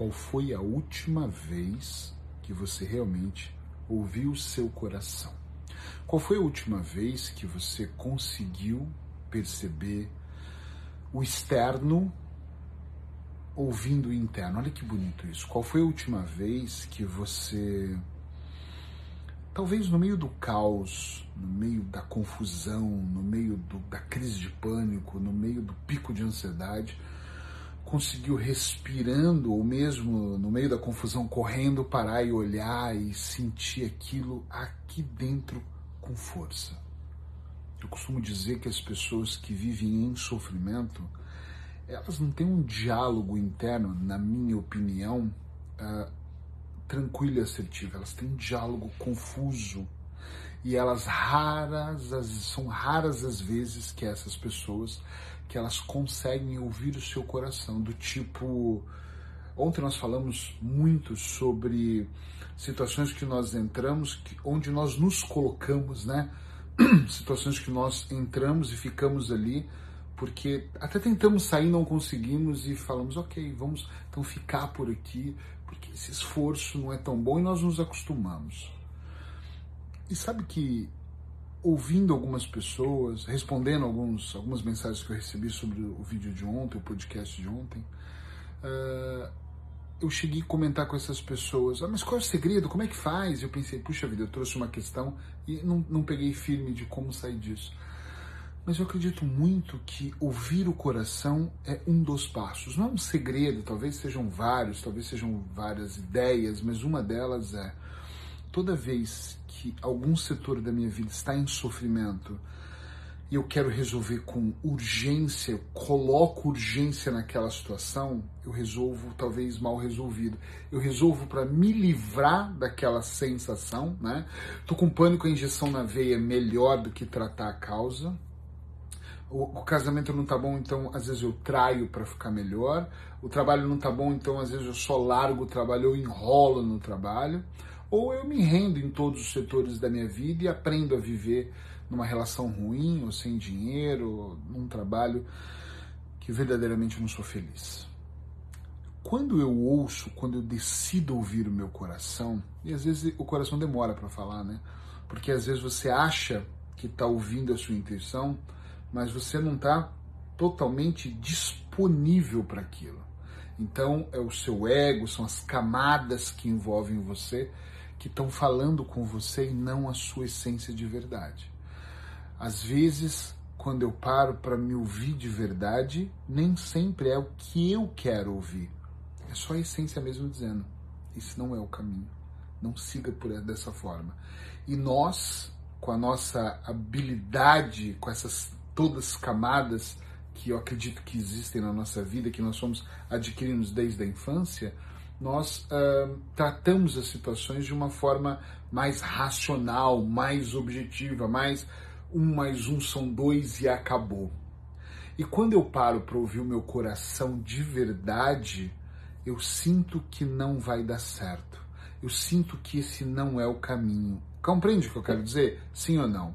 qual foi a última vez que você realmente ouviu o seu coração? Qual foi a última vez que você conseguiu perceber o externo ouvindo o interno? Olha que bonito isso. Qual foi a última vez que você, talvez no meio do caos, no meio da confusão, no meio do, da crise de pânico, no meio do pico de ansiedade, conseguiu respirando ou mesmo no meio da confusão correndo parar e olhar e sentir aquilo aqui dentro com força. Eu costumo dizer que as pessoas que vivem em sofrimento, elas não têm um diálogo interno, na minha opinião, uh, tranquilo e assertivo. Elas têm um diálogo confuso e elas raras, as, são raras as vezes que essas pessoas que elas conseguem ouvir o seu coração, do tipo. Ontem nós falamos muito sobre situações que nós entramos, que, onde nós nos colocamos, né? situações que nós entramos e ficamos ali, porque até tentamos sair, não conseguimos e falamos, ok, vamos então ficar por aqui, porque esse esforço não é tão bom e nós nos acostumamos. E sabe que ouvindo algumas pessoas, respondendo alguns, algumas mensagens que eu recebi sobre o vídeo de ontem, o podcast de ontem, uh, eu cheguei a comentar com essas pessoas, ah, mas qual é o segredo, como é que faz? Eu pensei, puxa vida, eu trouxe uma questão e não, não peguei firme de como sair disso. Mas eu acredito muito que ouvir o coração é um dos passos. Não é um segredo, talvez sejam vários, talvez sejam várias ideias, mas uma delas é toda vez que algum setor da minha vida está em sofrimento e eu quero resolver com urgência, eu coloco urgência naquela situação, eu resolvo talvez mal resolvido. Eu resolvo para me livrar daquela sensação, né? Tô com pânico, a injeção na veia é melhor do que tratar a causa. O, casamento não tá bom, então às vezes eu traio para ficar melhor. O trabalho não tá bom, então às vezes eu só largo o trabalho, eu enrolo no trabalho ou eu me rendo em todos os setores da minha vida e aprendo a viver numa relação ruim, ou sem dinheiro, num trabalho que verdadeiramente não sou feliz. Quando eu ouço, quando eu decido ouvir o meu coração, e às vezes o coração demora para falar, né? Porque às vezes você acha que está ouvindo a sua intuição, mas você não está totalmente disponível para aquilo. Então é o seu ego, são as camadas que envolvem você que estão falando com você e não a sua essência de verdade. Às vezes, quando eu paro para me ouvir de verdade, nem sempre é o que eu quero ouvir. É só a essência mesmo dizendo: esse não é o caminho. Não siga por dessa forma. E nós, com a nossa habilidade, com essas todas camadas que eu acredito que existem na nossa vida, que nós somos adquirindo desde a infância, nós uh, tratamos as situações de uma forma mais racional, mais objetiva, mais um mais um são dois e acabou. E quando eu paro para ouvir o meu coração de verdade, eu sinto que não vai dar certo. Eu sinto que esse não é o caminho. Compreende o que eu quero dizer? Sim ou não?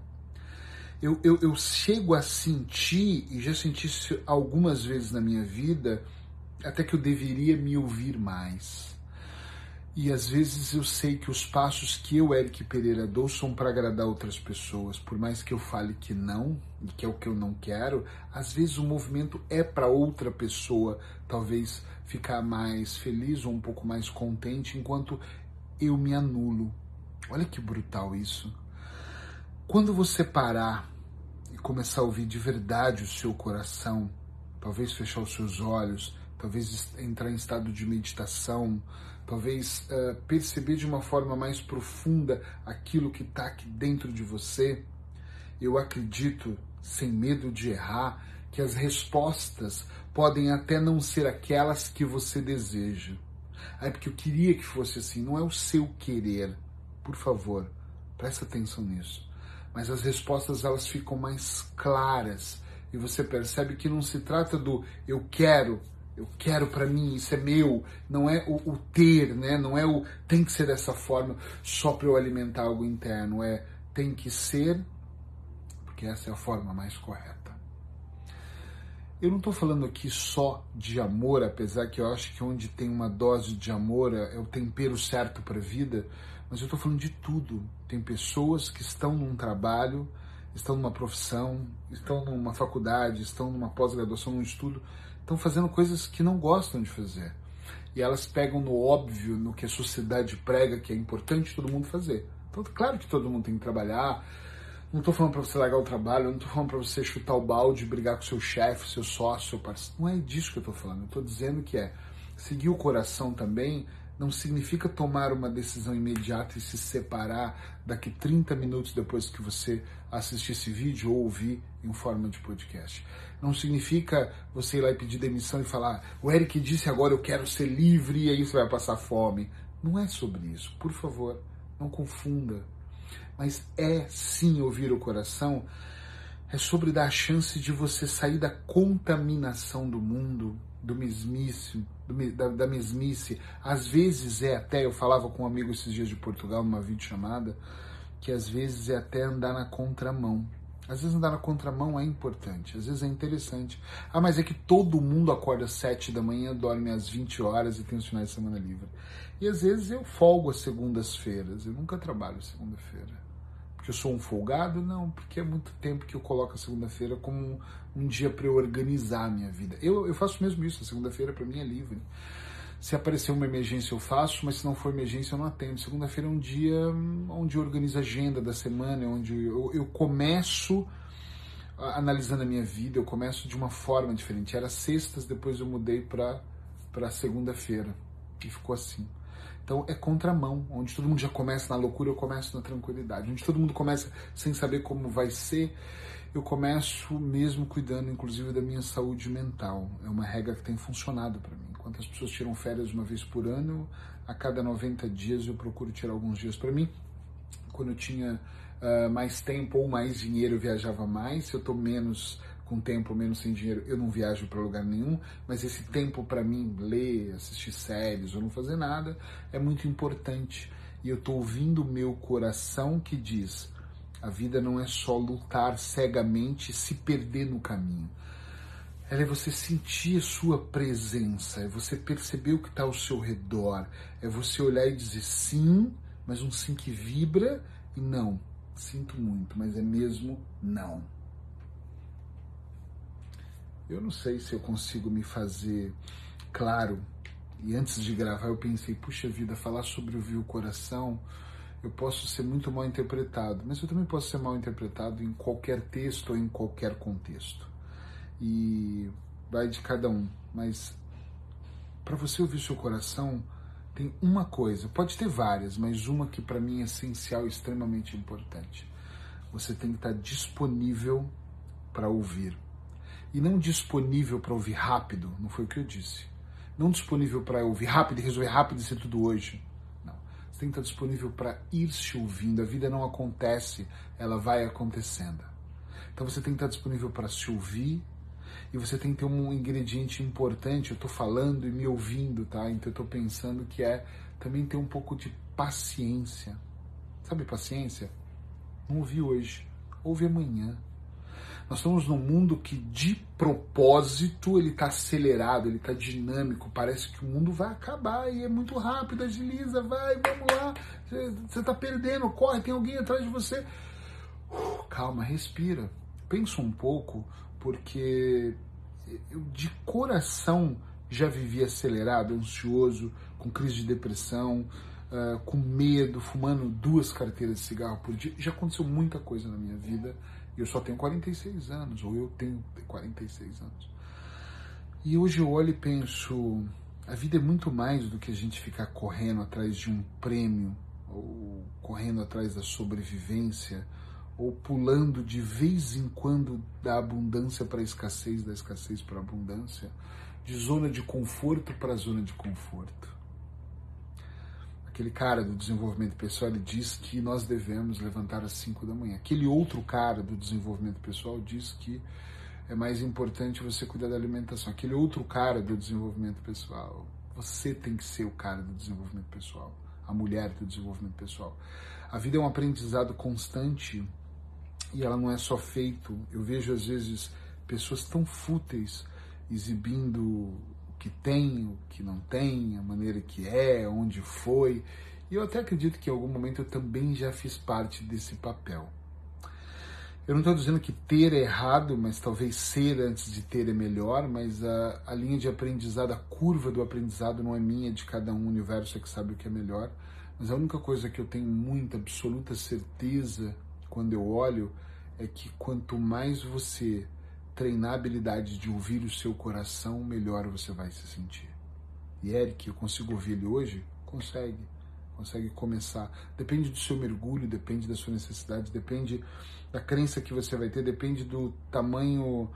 Eu, eu, eu chego a sentir, e já senti isso algumas vezes na minha vida, até que eu deveria me ouvir mais. E às vezes eu sei que os passos que eu, Eric Pereira, dou são para agradar outras pessoas, por mais que eu fale que não, e que é o que eu não quero, às vezes o movimento é para outra pessoa, talvez ficar mais feliz ou um pouco mais contente, enquanto eu me anulo. Olha que brutal isso. Quando você parar e começar a ouvir de verdade o seu coração, talvez fechar os seus olhos, talvez entrar em estado de meditação, talvez uh, perceber de uma forma mais profunda aquilo que está aqui dentro de você, eu acredito, sem medo de errar, que as respostas podem até não ser aquelas que você deseja. É porque eu queria que fosse assim, não é o seu querer. Por favor, presta atenção nisso. Mas as respostas elas ficam mais claras e você percebe que não se trata do eu quero, eu quero para mim, isso é meu, não é o, o, ter, né? Não é o tem que ser dessa forma só para eu alimentar algo interno, é tem que ser porque essa é a forma mais correta. Eu não estou falando aqui só de amor, apesar que eu acho que onde tem uma dose de amor é o tempero certo para a vida, mas eu estou falando de tudo. Tem pessoas que estão num trabalho, estão numa profissão, estão numa faculdade, estão numa pós-graduação, num estudo, estão fazendo coisas que não gostam de fazer. E elas pegam no óbvio, no que a sociedade prega que é importante todo mundo fazer. Então, claro que todo mundo tem que trabalhar, não estou falando para você largar o trabalho, não estou falando para você chutar o balde, brigar com seu chefe, seu sócio, seu parceiro. Não é disso que eu estou falando. Eu estou dizendo que é seguir o coração também não significa tomar uma decisão imediata e se separar daqui 30 minutos depois que você assistir esse vídeo ou ouvir em forma de podcast. Não significa você ir lá e pedir demissão e falar, o Eric disse agora eu quero ser livre e aí você vai passar fome. Não é sobre isso. Por favor, não confunda mas é sim ouvir o coração, é sobre dar a chance de você sair da contaminação do mundo, do mesmice, do, da, da mesmice. Às vezes é até, eu falava com um amigo esses dias de Portugal numa videochamada, que às vezes é até andar na contramão. Às vezes andar na contramão é importante, às vezes é interessante. Ah, mas é que todo mundo acorda às 7 da manhã, dorme às 20 horas e tem os finais de semana livre. E às vezes eu folgo às segundas-feiras, eu nunca trabalho segunda-feira porque eu sou um folgado? Não, porque é muito tempo que eu coloco a segunda-feira como um, dia para eu organizar a minha vida. Eu, eu faço mesmo isso, a segunda-feira para mim é livre. Se aparecer uma emergência eu faço, mas se não for emergência eu não atendo. Segunda-feira é um dia onde eu organizo a agenda da semana, onde eu, eu começo analisando a minha vida, eu começo de uma forma diferente. Era sextas, depois eu mudei para segunda-feira e ficou assim. Então é contramão, onde todo mundo já começa na loucura, eu começo na tranquilidade. Onde todo mundo começa sem saber como vai ser, eu começo mesmo cuidando, inclusive, da minha saúde mental. É uma regra que tem funcionado para mim. Quantas pessoas tiram férias uma vez por ano, a cada 90 dias eu procuro tirar alguns dias para mim. Quando eu tinha uh, mais tempo ou mais dinheiro, eu viajava mais. Se eu estou menos com tempo menos sem dinheiro, eu não viajo para lugar nenhum, mas esse tempo para mim ler, assistir séries ou não fazer nada é muito importante. E eu estou ouvindo o meu coração que diz: a vida não é só lutar cegamente e se perder no caminho. Ela é você sentir a sua presença, é você perceber o que está ao seu redor, é você olhar e dizer sim, mas um sim que vibra e não. Sinto muito, mas é mesmo não. Eu não sei se eu consigo me fazer claro. E antes de gravar eu pensei, puxa vida, falar sobre ouvir o coração, eu posso ser muito mal interpretado, mas eu também posso ser mal interpretado em qualquer texto ou em qualquer contexto. E vai de cada um, mas para você ouvir seu coração, tem uma coisa, pode ter várias, mas uma que para mim é essencial e extremamente importante. Você tem que estar disponível para ouvir e não disponível para ouvir rápido, não foi o que eu disse. Não disponível para ouvir rápido e resolver rápido e ser tudo hoje. Não. Você tem que estar disponível para ir se ouvindo. A vida não acontece, ela vai acontecendo. Então você tem que estar disponível para se ouvir e você tem que ter um ingrediente importante. Eu estou falando e me ouvindo, tá? Então eu estou pensando que é também ter um pouco de paciência. Sabe paciência? Não ouvi hoje, ouve amanhã. Nós estamos num mundo que, de propósito, ele está acelerado, ele está dinâmico. Parece que o mundo vai acabar e é muito rápido. Agiliza, vai, vamos lá. Você está perdendo, corre, tem alguém atrás de você. Uh, calma, respira. Pensa um pouco, porque eu de coração já vivi acelerado, ansioso, com crise de depressão, uh, com medo, fumando duas carteiras de cigarro por dia. Já aconteceu muita coisa na minha vida eu só tenho 46 anos, ou eu tenho 46 anos. E hoje eu olho e penso, a vida é muito mais do que a gente ficar correndo atrás de um prêmio, ou correndo atrás da sobrevivência, ou pulando de vez em quando da abundância para a escassez, da escassez para a abundância, de zona de conforto para zona de conforto aquele cara do desenvolvimento pessoal, ele diz que nós devemos levantar às 5 da manhã. Aquele outro cara do desenvolvimento pessoal diz que é mais importante você cuidar da alimentação. Aquele outro cara do desenvolvimento pessoal, você tem que ser o cara do desenvolvimento pessoal, a mulher do desenvolvimento pessoal. A vida é um aprendizado constante e ela não é só feito. Eu vejo às vezes pessoas tão fúteis exibindo que tem, o que não tem, a maneira que é, onde foi. E eu até acredito que em algum momento eu também já fiz parte desse papel. Eu não estou dizendo que ter é errado, mas talvez ser antes de ter é melhor, mas a, a linha de aprendizado, a curva do aprendizado não é minha, de cada um, o universo é que sabe o que é melhor. Mas a única coisa que eu tenho muita, absoluta certeza quando eu olho é que quanto mais você treinar a habilidade de ouvir o seu coração, melhor você vai se sentir. E Eric, eu consigo ouvir ele hoje? Consegue. Consegue começar. Depende do seu mergulho, depende da sua necessidade, depende da crença que você vai ter, depende do tamanho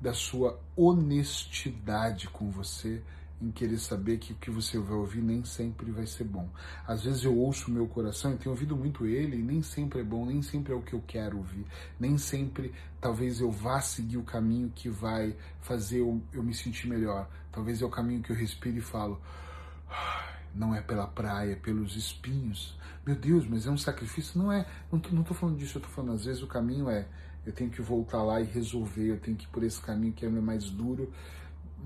da sua honestidade com você em querer saber que o que você vai ouvir nem sempre vai ser bom. Às vezes eu ouço o meu coração e tenho ouvido muito ele e nem sempre é bom, nem sempre é o que eu quero ouvir, nem sempre talvez eu vá seguir o caminho que vai fazer eu, eu me sentir melhor. Talvez é o caminho que eu respiro e falo, não é pela praia, é pelos espinhos. Meu Deus, mas é um sacrifício? Não é, não tô, não tô falando disso, eu tô falando às vezes o caminho é eu tenho que voltar lá e resolver, eu tenho que ir por esse caminho que é mais duro,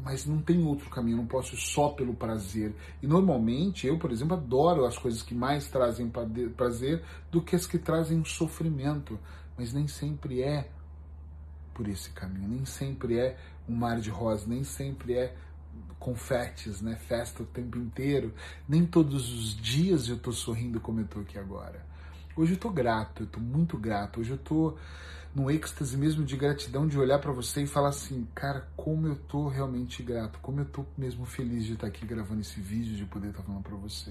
mas não tem outro caminho, não posso ir só pelo prazer. E normalmente eu, por exemplo, adoro as coisas que mais trazem prazer do que as que trazem sofrimento, mas nem sempre é por esse caminho, nem sempre é um mar de rosa, nem sempre é confetes, né, festa o tempo inteiro. Nem todos os dias eu tô sorrindo como eu tô aqui agora. Hoje eu tô grato, eu tô muito grato. Hoje eu tô no êxtase mesmo de gratidão de olhar para você e falar assim, cara, como eu tô realmente grato, como eu tô mesmo feliz de estar aqui gravando esse vídeo, de poder estar falando para você.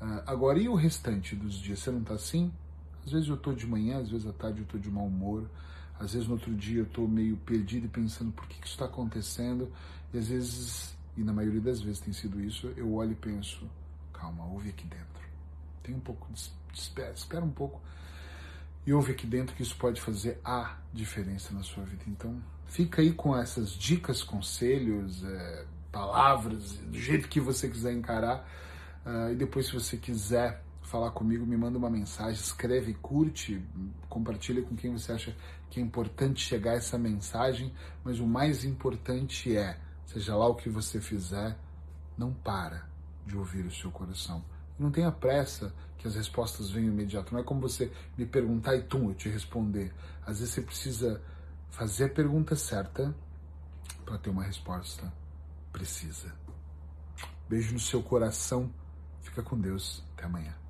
Uh, agora, e o restante dos dias? Você não tá assim? Às vezes eu tô de manhã, às vezes à tarde eu tô de mau humor, às vezes no outro dia eu tô meio perdido e pensando por que, que isso está acontecendo, e às vezes, e na maioria das vezes tem sido isso, eu olho e penso, calma, ouve aqui dentro. Tem um pouco de espera, espera um pouco e ouve aqui dentro que isso pode fazer a diferença na sua vida. Então, fica aí com essas dicas, conselhos, é, palavras, do jeito que você quiser encarar. Uh, e depois, se você quiser falar comigo, me manda uma mensagem, escreve, curte, compartilha com quem você acha que é importante chegar essa mensagem. Mas o mais importante é, seja lá o que você fizer, não para de ouvir o seu coração não tenha pressa que as respostas venham imediato. Não é como você me perguntar e tum, eu te responder. Às vezes você precisa fazer a pergunta certa para ter uma resposta precisa. Beijo no seu coração. Fica com Deus. Até amanhã.